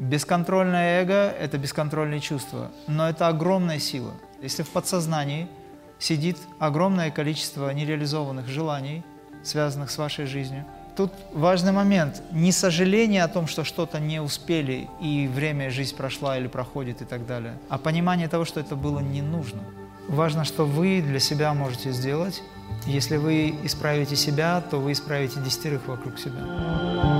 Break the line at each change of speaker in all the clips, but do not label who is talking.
Бесконтрольное эго – это бесконтрольные чувства, но это огромная сила. Если в подсознании сидит огромное количество нереализованных желаний, связанных с вашей жизнью, тут важный момент – не сожаление о том, что что-то не успели и время жизнь прошла или проходит и так далее, а понимание того, что это было не нужно. Важно, что вы для себя можете сделать. Если вы исправите себя, то вы исправите десятерых вокруг себя.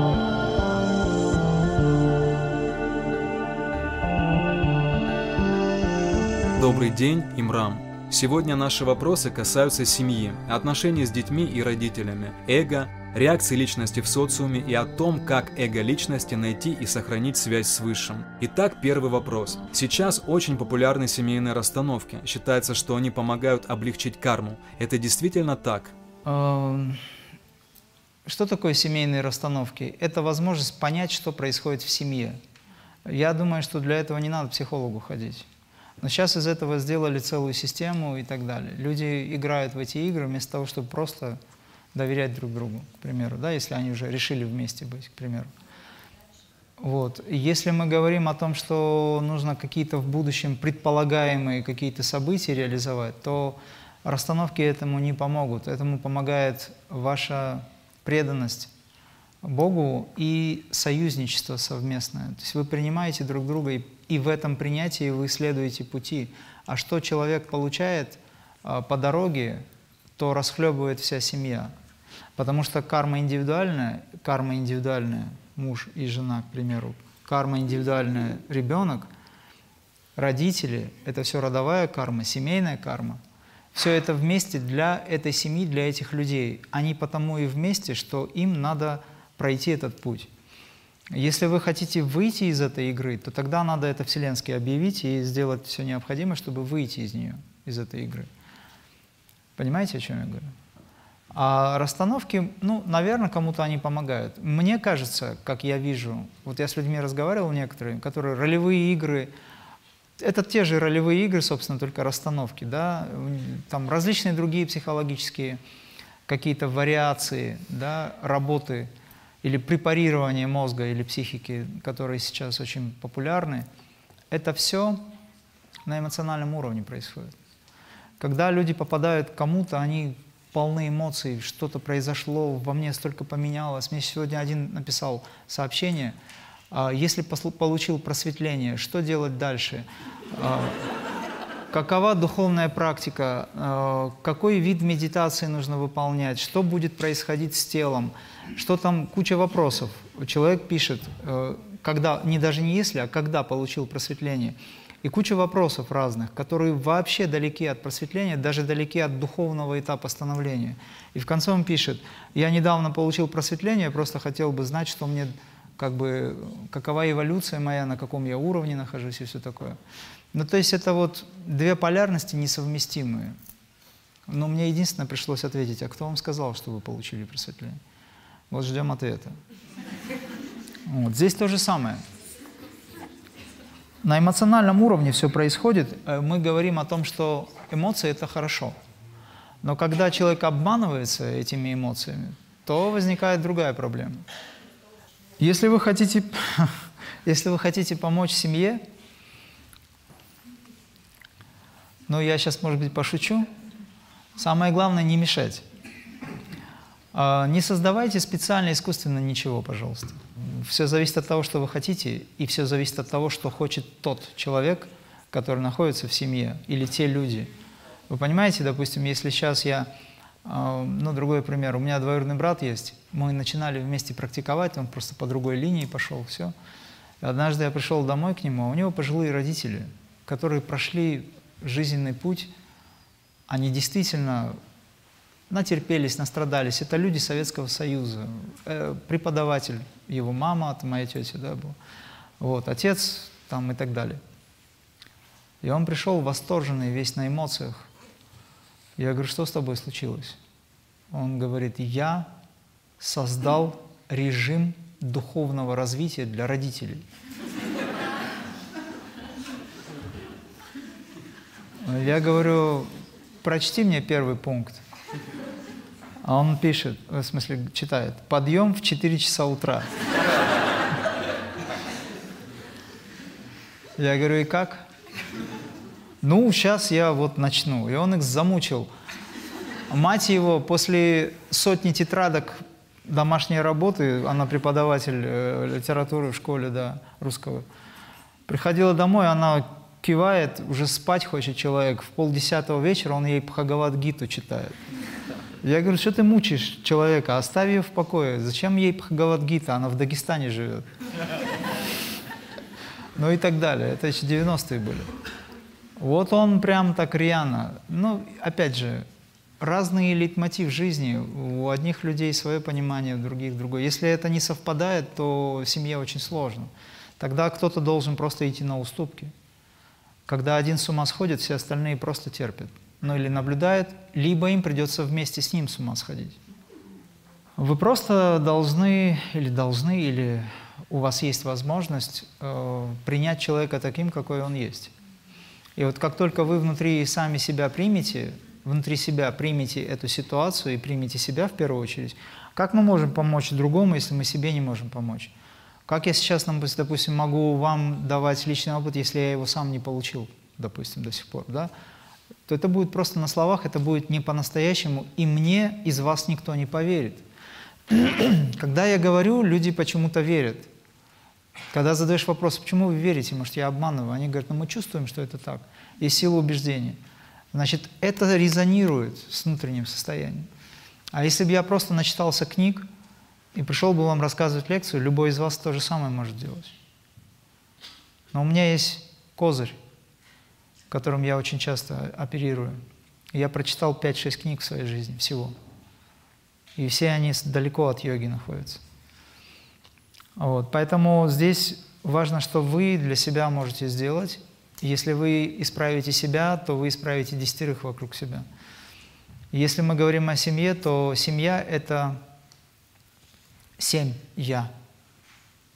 Добрый день, Имрам. Сегодня наши вопросы касаются семьи, отношений с детьми и родителями, эго, реакции личности в социуме и о том, как эго личности найти и сохранить связь с Высшим. Итак, первый вопрос. Сейчас очень популярны семейные расстановки. Считается, что они помогают облегчить карму. Это действительно так?
Эм, что такое семейные расстановки? Это возможность понять, что происходит в семье. Я думаю, что для этого не надо психологу ходить. Но сейчас из этого сделали целую систему и так далее. Люди играют в эти игры вместо того, чтобы просто доверять друг другу, к примеру, да, если они уже решили вместе быть, к примеру. Вот. Если мы говорим о том, что нужно какие-то в будущем предполагаемые какие-то события реализовать, то расстановки этому не помогут. Этому помогает ваша преданность Богу и союзничество совместное. То есть вы принимаете друг друга и и в этом принятии вы следуете пути. А что человек получает а, по дороге, то расхлебывает вся семья. Потому что карма индивидуальная, карма индивидуальная, муж и жена, к примеру, карма индивидуальная, ребенок, родители, это все родовая карма, семейная карма. Все это вместе для этой семьи, для этих людей. Они потому и вместе, что им надо пройти этот путь. Если вы хотите выйти из этой игры, то тогда надо это вселенски объявить и сделать все необходимое, чтобы выйти из нее, из этой игры. Понимаете, о чем я говорю? А расстановки, ну, наверное, кому-то они помогают. Мне кажется, как я вижу, вот я с людьми разговаривал некоторые, которые ролевые игры, это те же ролевые игры, собственно, только расстановки, да, там различные другие психологические какие-то вариации, да, работы – или препарирование мозга или психики, которые сейчас очень популярны, это все на эмоциональном уровне происходит. Когда люди попадают к кому-то, они полны эмоций, что-то произошло, во мне столько поменялось. Мне сегодня один написал сообщение, «А если получил просветление, что делать дальше? А, какова духовная практика? А, какой вид медитации нужно выполнять? Что будет происходить с телом? Что там куча вопросов. Человек пишет, э, когда, не даже не если, а когда получил просветление. И куча вопросов разных, которые вообще далеки от просветления, даже далеки от духовного этапа становления. И в конце он пишет, я недавно получил просветление, просто хотел бы знать, что мне, как бы, какова эволюция моя, на каком я уровне нахожусь и все такое. Ну, то есть это вот две полярности несовместимые. Но мне единственное пришлось ответить, а кто вам сказал, что вы получили просветление? Вот ждем ответа. Вот. Здесь то же самое. На эмоциональном уровне все происходит. Э, мы говорим о том, что эмоции – это хорошо. Но когда человек обманывается этими эмоциями, то возникает другая проблема. Если вы хотите, если вы хотите помочь семье, ну, я сейчас, может быть, пошучу, самое главное – не мешать. А, не создавайте специально, искусственно ничего, пожалуйста. Все зависит от того, что вы хотите, и все зависит от того, что хочет тот человек, который находится в семье, или те люди. Вы понимаете, допустим, если сейчас я, а, ну, другой пример, у меня двоюродный брат есть, мы начинали вместе практиковать, он просто по другой линии пошел, все. И однажды я пришел домой к нему, а у него пожилые родители, которые прошли жизненный путь, они действительно натерпелись, настрадались. Это люди Советского Союза. Э, преподаватель, его мама, это моя тетя, да, был. Вот, отец там и так далее. И он пришел восторженный, весь на эмоциях. Я говорю, что с тобой случилось? Он говорит, я создал режим духовного развития для родителей. Я говорю, прочти мне первый пункт. А он пишет, в смысле читает, подъем в 4 часа утра. Я говорю, и как? Ну, сейчас я вот начну. И он их замучил. Мать его после сотни тетрадок домашней работы, она преподаватель э, литературы в школе, да, русского, приходила домой, она кивает, уже спать хочет человек, в полдесятого вечера он ей Бхагавад-гиту читает. Я говорю, что ты мучаешь человека, оставь ее в покое. Зачем ей Бхагавад-гита, она в Дагестане живет. Ну и так далее. Это еще 90-е были. Вот он прям так рьяно. Ну, опять же, разный лейтмотив жизни. У одних людей свое понимание, у других другое. Если это не совпадает, то семье очень сложно. Тогда кто-то должен просто идти на уступки. Когда один с ума сходит, все остальные просто терпят. Ну или наблюдают, либо им придется вместе с ним с ума сходить. Вы просто должны, или должны, или у вас есть возможность э, принять человека таким, какой он есть. И вот как только вы внутри сами себя примете, внутри себя примете эту ситуацию и примете себя в первую очередь, как мы можем помочь другому, если мы себе не можем помочь? Как я сейчас, допустим, могу вам давать личный опыт, если я его сам не получил, допустим, до сих пор, да? То это будет просто на словах, это будет не по-настоящему, и мне из вас никто не поверит. Когда я говорю, люди почему-то верят. Когда задаешь вопрос, почему вы верите, может, я обманываю, они говорят, ну мы чувствуем, что это так. Есть сила убеждения. Значит, это резонирует с внутренним состоянием. А если бы я просто начитался книг, и пришел бы вам рассказывать лекцию, любой из вас то же самое может делать. Но у меня есть козырь, которым я очень часто оперирую. Я прочитал 5-6 книг в своей жизни всего. И все они далеко от йоги находятся. Вот. Поэтому здесь важно, что вы для себя можете сделать. Если вы исправите себя, то вы исправите десятерых вокруг себя. Если мы говорим о семье, то семья – это семь «я»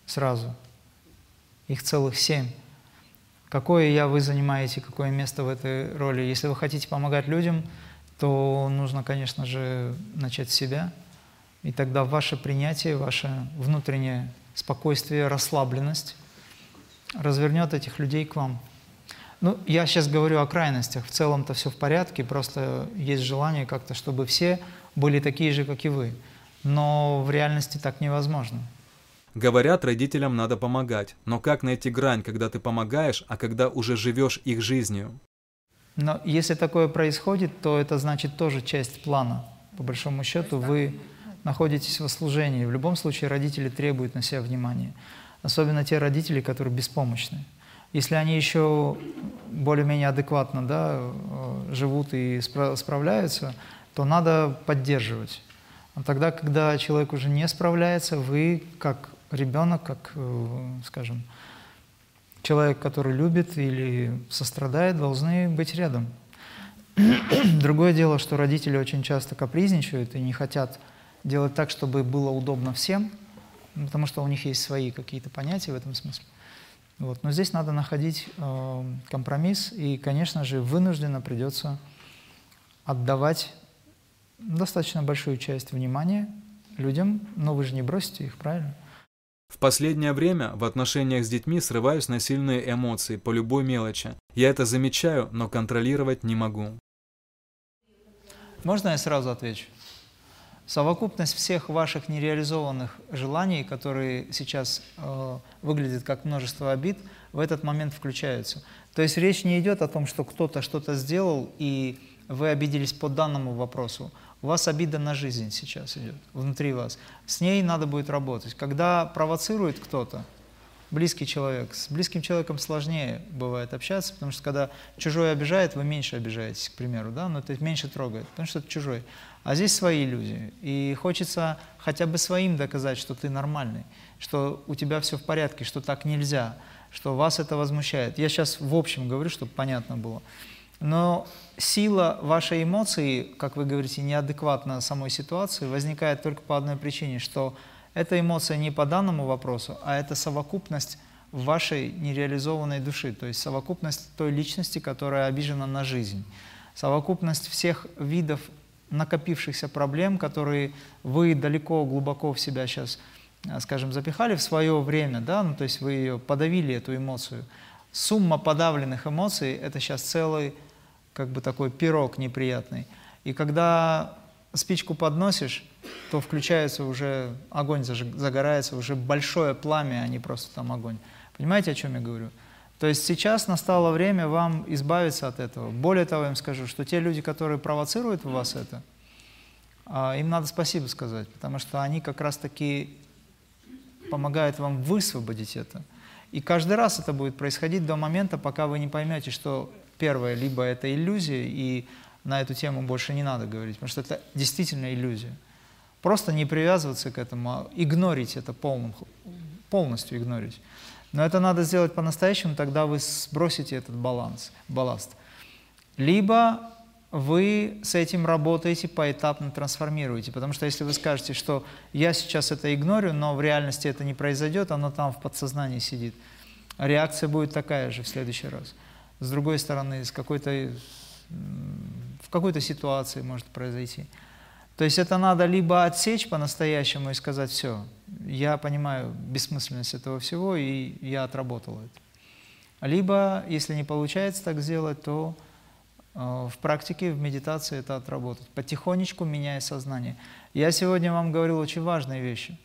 сразу. Их целых семь. Какое «я» вы занимаете, какое место в этой роли? Если вы хотите помогать людям, то нужно, конечно же, начать с себя. И тогда ваше принятие, ваше внутреннее спокойствие, расслабленность развернет этих людей к вам. Ну, я сейчас говорю о крайностях. В целом-то все в порядке, просто есть желание как-то, чтобы все были такие же, как и вы но в реальности так невозможно.
Говорят, родителям надо помогать, но как найти грань, когда ты помогаешь, а когда уже живешь их жизнью?
Но если такое происходит, то это значит тоже часть плана. По большому счету вы находитесь во служении. В любом случае родители требуют на себя внимания. Особенно те родители, которые беспомощны. Если они еще более-менее адекватно да, э, живут и справляются, то надо поддерживать. А тогда, когда человек уже не справляется, вы, как ребенок, как, э, скажем, человек, который любит или сострадает, должны быть рядом. Другое дело, что родители очень часто капризничают и не хотят делать так, чтобы было удобно всем, потому что у них есть свои какие-то понятия в этом смысле. Вот. Но здесь надо находить э, компромисс, и, конечно же, вынужденно придется отдавать достаточно большую часть внимания людям, но вы же не бросите их, правильно?
В последнее время в отношениях с детьми срываюсь на сильные эмоции по любой мелочи. Я это замечаю, но контролировать не могу.
Можно я сразу отвечу? Совокупность всех ваших нереализованных желаний, которые сейчас э, выглядят как множество обид, в этот момент включаются. То есть речь не идет о том, что кто-то что-то сделал, и вы обиделись по данному вопросу. У вас обида на жизнь сейчас идет, внутри вас. С ней надо будет работать. Когда провоцирует кто-то, близкий человек, с близким человеком сложнее бывает общаться, потому что когда чужой обижает, вы меньше обижаетесь, к примеру, да, но это меньше трогает, потому что это чужой. А здесь свои люди, и хочется хотя бы своим доказать, что ты нормальный, что у тебя все в порядке, что так нельзя, что вас это возмущает. Я сейчас в общем говорю, чтобы понятно было. Но сила вашей эмоции, как вы говорите, неадекватна самой ситуации, возникает только по одной причине, что эта эмоция не по данному вопросу, а это совокупность вашей нереализованной души, то есть совокупность той личности, которая обижена на жизнь, совокупность всех видов накопившихся проблем, которые вы далеко, глубоко в себя сейчас, скажем, запихали в свое время, да, ну, то есть вы ее подавили, эту эмоцию, Сумма подавленных эмоций – это сейчас целый, как бы такой пирог неприятный. И когда спичку подносишь, то включается уже огонь, загорается уже большое пламя, а не просто там огонь. Понимаете, о чем я говорю? То есть сейчас настало время вам избавиться от этого. Более того, я вам скажу, что те люди, которые провоцируют в вас это, а, им надо спасибо сказать, потому что они как раз-таки помогают вам высвободить это. И каждый раз это будет происходить до момента, пока вы не поймете, что первое, либо это иллюзия, и на эту тему больше не надо говорить, потому что это действительно иллюзия. Просто не привязываться к этому, а игнорить это полным, полностью игнорить. Но это надо сделать по-настоящему, тогда вы сбросите этот баланс, балласт. Либо вы с этим работаете, поэтапно трансформируете. Потому что если вы скажете, что я сейчас это игнорю, но в реальности это не произойдет, оно там в подсознании сидит, реакция будет такая же в следующий раз. С другой стороны, с какой-то в какой-то ситуации может произойти. То есть это надо либо отсечь по-настоящему и сказать, все, я понимаю бессмысленность этого всего, и я отработал это. Либо, если не получается так сделать, то в практике, в медитации это отработать, потихонечку меняя сознание. Я сегодня вам говорил очень важные вещи.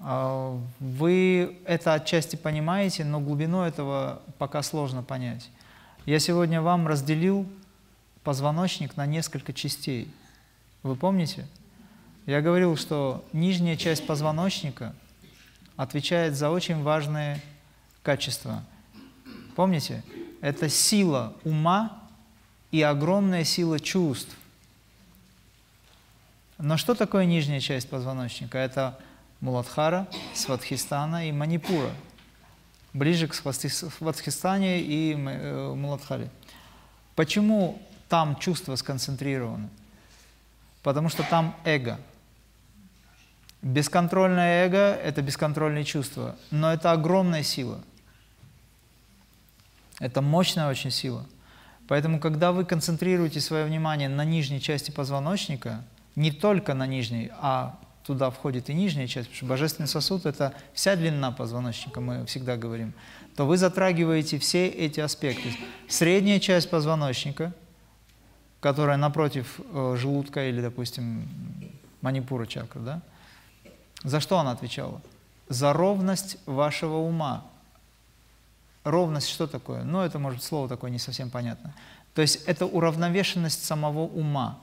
Э, вы это отчасти понимаете, но глубину этого пока сложно понять. Я сегодня вам разделил позвоночник на несколько частей. Вы помните? Я говорил, что нижняя часть позвоночника отвечает за очень важные качества. Помните? Это сила ума и огромная сила чувств. Но что такое нижняя часть позвоночника? Это Муладхара, Сватхистана и Манипура – ближе к Сватхистане и э, Муладхаре. Почему там чувства сконцентрированы? Потому что там эго. Бесконтрольное эго – это бесконтрольные чувства, но это огромная сила. Это мощная очень сила. Поэтому, когда вы концентрируете свое внимание на нижней части позвоночника, не только на нижней, а туда входит и нижняя часть, потому что божественный сосуд – это вся длина позвоночника, мы всегда говорим, то вы затрагиваете все эти аспекты. Средняя часть позвоночника, которая напротив э, желудка или, допустим, манипура чакры, да? За что она отвечала? За ровность вашего ума. Ровность что такое? Ну, это, может, слово такое не совсем понятно. То есть это уравновешенность самого ума.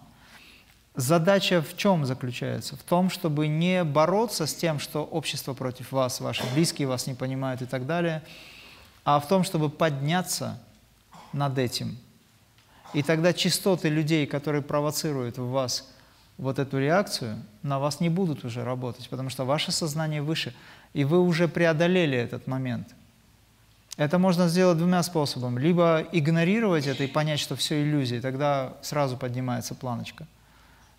Задача в чем заключается? В том, чтобы не бороться с тем, что общество против вас, ваши близкие вас не понимают и так далее, а в том, чтобы подняться над этим. И тогда частоты людей, которые провоцируют в вас вот эту реакцию, на вас не будут уже работать, потому что ваше сознание выше, и вы уже преодолели этот момент. Это можно сделать двумя способами. Либо игнорировать это и понять, что все иллюзии, тогда сразу поднимается планочка –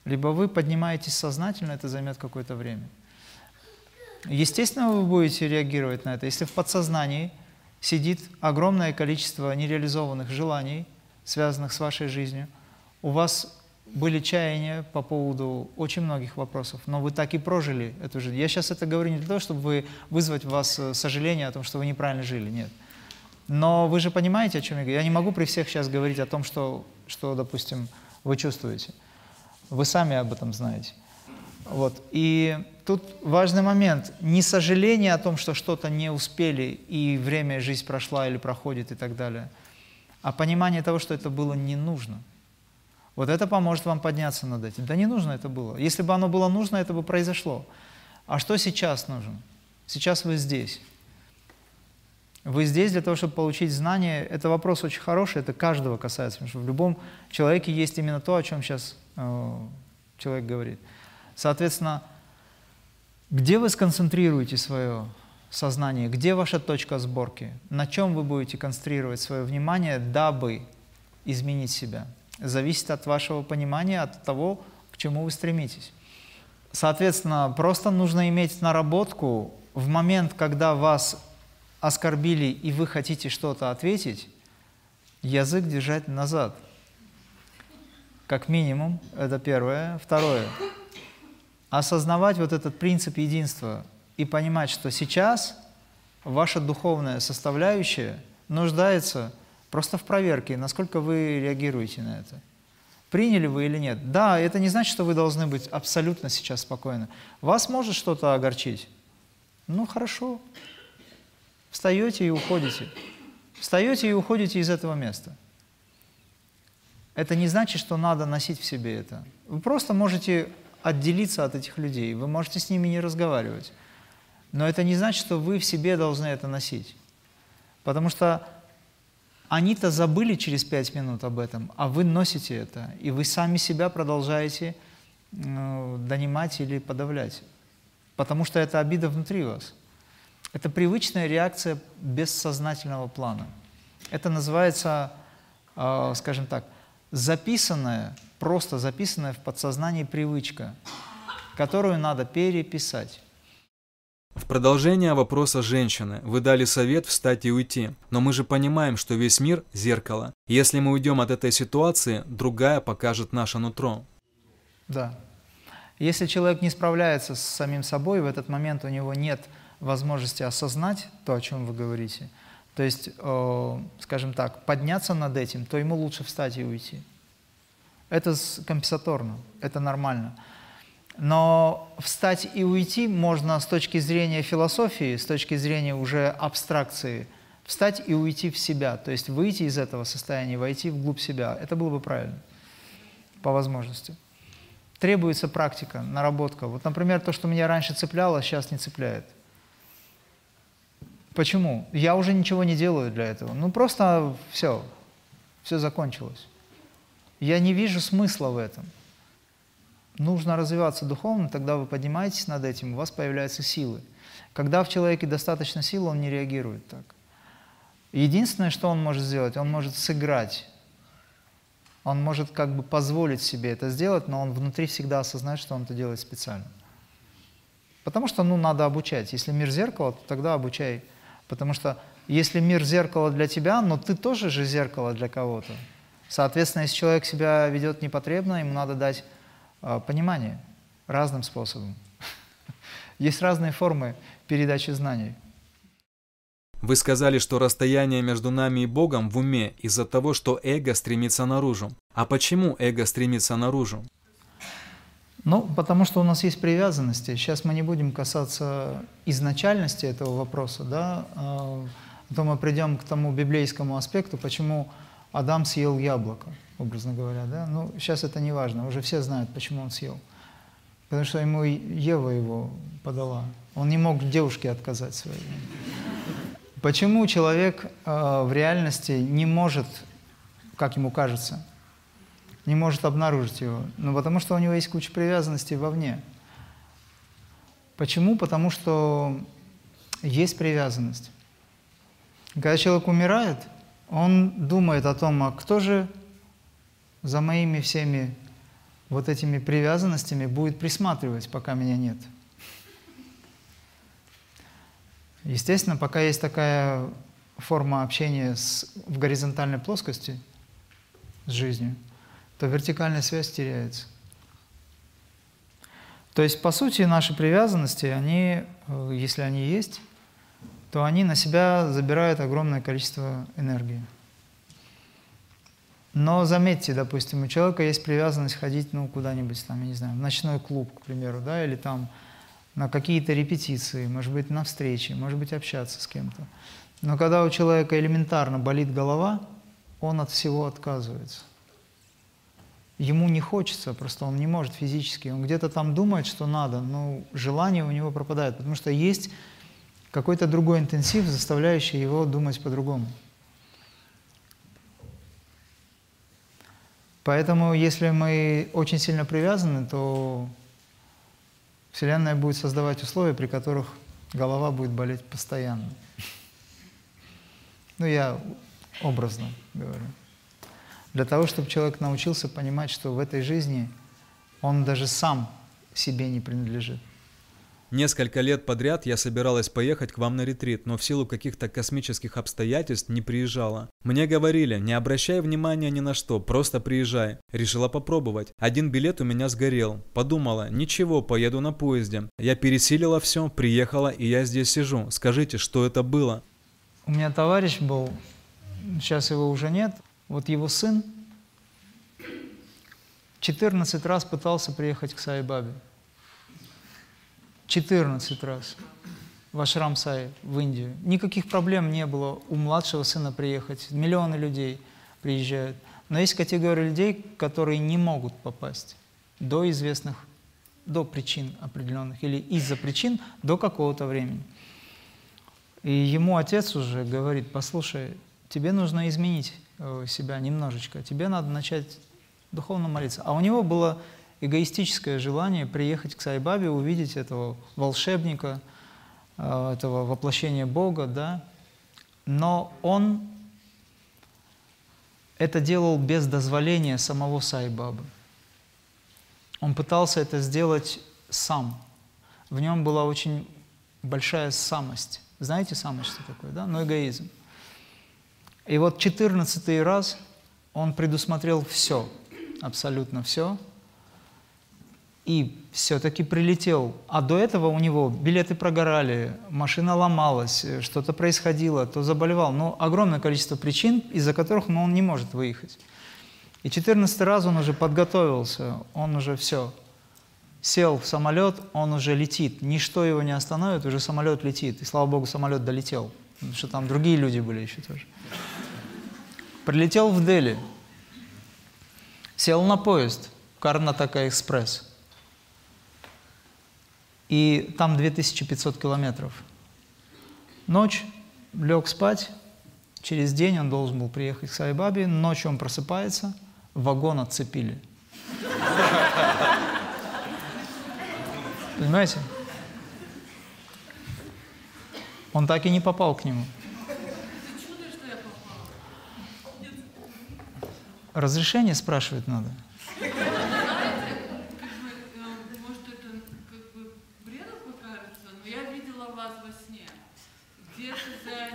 либо вы поднимаетесь сознательно, это займет какое-то время. Естественно, вы будете реагировать на это. Если в подсознании сидит огромное количество нереализованных желаний, связанных с вашей жизнью, у вас были чаяния по поводу очень многих вопросов, но вы так и прожили эту жизнь. Я сейчас это говорю не для того, чтобы вы вызвать в вас э, сожаление о том, что вы неправильно жили, нет. Но вы же понимаете, о чем я говорю. Я не могу при всех сейчас говорить о том, что, что допустим, вы чувствуете. Вы сами об этом знаете. Вот. И тут важный момент. Не сожаление о том, что что-то не успели, и время, жизнь прошла или проходит и так далее, а понимание того, что это было не нужно. Вот это поможет вам подняться над этим. Да не нужно это было. Если бы оно было нужно, это бы произошло. А что сейчас нужно? Сейчас вы здесь. Вы здесь для того, чтобы получить знания. Это вопрос очень хороший, это каждого касается, потому что в любом человеке есть именно то, о чем сейчас Э, человек говорит. Соответственно, где вы сконцентрируете свое сознание, где ваша точка сборки, на чем вы будете концентрировать свое внимание, дабы изменить себя, зависит от вашего понимания, от того, к чему вы стремитесь. Соответственно, просто нужно иметь наработку в момент, когда вас оскорбили и вы хотите что-то ответить, язык держать назад – как минимум, это первое. Второе, осознавать вот этот принцип единства и понимать, что сейчас ваша духовная составляющая нуждается просто в проверке, насколько вы реагируете на это. Приняли вы или нет? Да, это не значит, что вы должны быть абсолютно сейчас спокойны. Вас может что-то огорчить? Ну, хорошо. Встаете и уходите. Встаете и уходите из этого места. Это не значит, что надо носить в себе это. Вы просто можете отделиться от этих людей, вы можете с ними не разговаривать. Но это не значит, что вы в себе должны это носить. Потому что они-то забыли через пять минут об этом, а вы носите это, и вы сами себя продолжаете э, донимать или подавлять. Потому что это обида внутри вас. Это привычная реакция бессознательного плана. Это называется, э, скажем так, записанная, просто записанная в подсознании привычка, которую надо переписать.
В продолжение вопроса женщины вы дали совет встать и уйти, но мы же понимаем, что весь мир – зеркало. Если мы уйдем от этой ситуации, другая покажет наше нутро.
Да. Если человек не справляется с самим собой, в этот момент у него нет возможности осознать то, о чем вы говорите, то есть, э, скажем так, подняться над этим, то ему лучше встать и уйти. Это компенсаторно, это нормально. Но встать и уйти можно с точки зрения философии, с точки зрения уже абстракции. Встать и уйти в себя, то есть выйти из этого состояния, войти вглубь себя. Это было бы правильно, по возможности. Требуется практика, наработка. Вот, например, то, что меня раньше цепляло, сейчас не цепляет. Почему? Я уже ничего не делаю для этого. Ну, просто все, все закончилось. Я не вижу смысла в этом нужно развиваться духовно, тогда вы поднимаетесь над этим, у вас появляются силы. Когда в человеке достаточно сил, он не реагирует так. Единственное, что он может сделать, он может сыграть. Он может как бы позволить себе это сделать, но он внутри всегда осознает, что он это делает специально. Потому что, ну, надо обучать. Если мир зеркало, то тогда обучай. Потому что если мир зеркало для тебя, но ты тоже же зеркало для кого-то. Соответственно, если человек себя ведет непотребно, ему надо дать а, понимание разным способом. Есть разные формы передачи знаний.
Вы сказали, что расстояние между нами и Богом в уме из-за того, что эго стремится наружу. А почему эго стремится наружу?
Ну, потому что у нас есть привязанности. Сейчас мы не будем касаться изначальности этого вопроса, да, а то мы придем к тому библейскому аспекту, почему Адам съел яблоко образно говоря, да? Ну, сейчас это не важно, уже все знают, почему он съел. Потому что ему Ева его подала. Он не мог девушке отказать своей. Почему человек э, в реальности не может, как ему кажется, не может обнаружить его? Ну, потому что у него есть куча привязанностей вовне. Почему? Потому что есть привязанность. Когда человек умирает, он думает о том, а кто же за моими всеми вот этими привязанностями будет присматривать, пока меня нет. Естественно, пока есть такая форма общения с, в горизонтальной плоскости с жизнью, то вертикальная связь теряется. То есть, по сути, наши привязанности, они, э, если они есть, то они на себя забирают огромное количество энергии. Но заметьте, допустим, у человека есть привязанность ходить, ну, куда-нибудь там, я не знаю, в ночной клуб, к примеру, да, или там на какие-то репетиции, может быть, на встречи, может быть, общаться с кем-то. Но когда у человека элементарно болит голова, он от всего отказывается. Ему не хочется, просто он не может физически. Он где-то там думает, что надо, но желание у него пропадает, потому что есть какой-то другой интенсив, заставляющий его думать по-другому. Поэтому, если мы очень сильно привязаны, то Вселенная будет создавать условия, при которых голова будет болеть постоянно. Ну, я образно говорю. Для того, чтобы человек научился понимать, что в этой жизни он даже сам себе не принадлежит.
Несколько лет подряд я собиралась поехать к вам на ретрит, но в силу каких-то космических обстоятельств не приезжала. Мне говорили, не обращай внимания ни на что, просто приезжай. Решила попробовать. Один билет у меня сгорел. Подумала, ничего, поеду на поезде. Я пересилила все, приехала и я здесь сижу. Скажите, что это было?
У меня товарищ был, сейчас его уже нет, вот его сын 14 раз пытался приехать к Сай-Бабе. 14 раз в Ашрам Сай, в Индию. Никаких проблем не было у младшего сына приехать. Миллионы людей приезжают. Но есть категория людей, которые не могут попасть до известных, до причин определенных, или из-за причин до какого-то времени. И ему отец уже говорит, послушай, тебе нужно изменить себя немножечко, тебе надо начать духовно молиться. А у него было эгоистическое желание приехать к Сайбабе, увидеть этого волшебника, э, этого воплощения Бога, да, но он это делал без дозволения самого Сайбабы. Он пытался это сделать сам. В нем была очень большая самость. Знаете самость, что такое, да? Но эгоизм. И вот четырнадцатый раз он предусмотрел все, абсолютно все, и все-таки прилетел. А до этого у него билеты прогорали, машина ломалась, что-то происходило, то заболевал. Но огромное количество причин, из-за которых ну, он не может выехать. И четырнадцатый раз он уже подготовился, он уже все. Сел в самолет, он уже летит. Ничто его не остановит, уже самолет летит. И слава богу, самолет долетел. Потому что там другие люди были еще тоже. Прилетел в Дели. Сел на поезд. Карнатака экспресс. И там 2500 километров. Ночь, лег спать. Через день он должен был приехать к Сайбабе. Ночью он просыпается – вагон отцепили. Понимаете? Он так и не попал к нему. Разрешение спрашивать надо.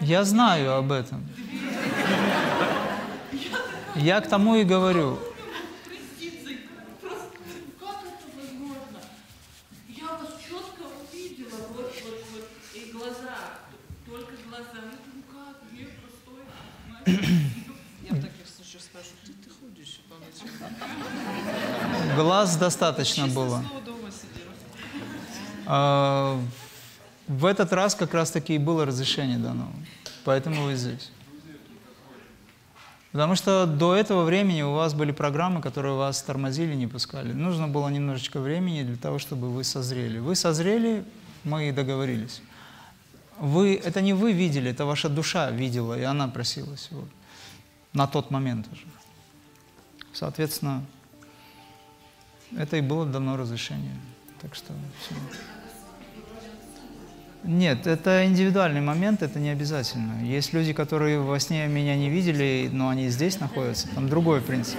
Я знаю об этом. Я к тому и говорю. Достаточно было. А, в этот раз как раз-таки и было разрешение дано. Поэтому вы здесь. Потому что до этого времени у вас были программы, которые вас тормозили, не пускали. Нужно было немножечко времени для того, чтобы вы созрели. Вы созрели, мы и договорились. Вы, это не вы видели, это ваша душа видела, и она просилась вот, на тот момент уже. Соответственно, это и было дано разрешение. Так что все. Нет, это индивидуальный момент, это не обязательно. Есть люди, которые во сне меня не видели, но они здесь находятся, там другой принцип.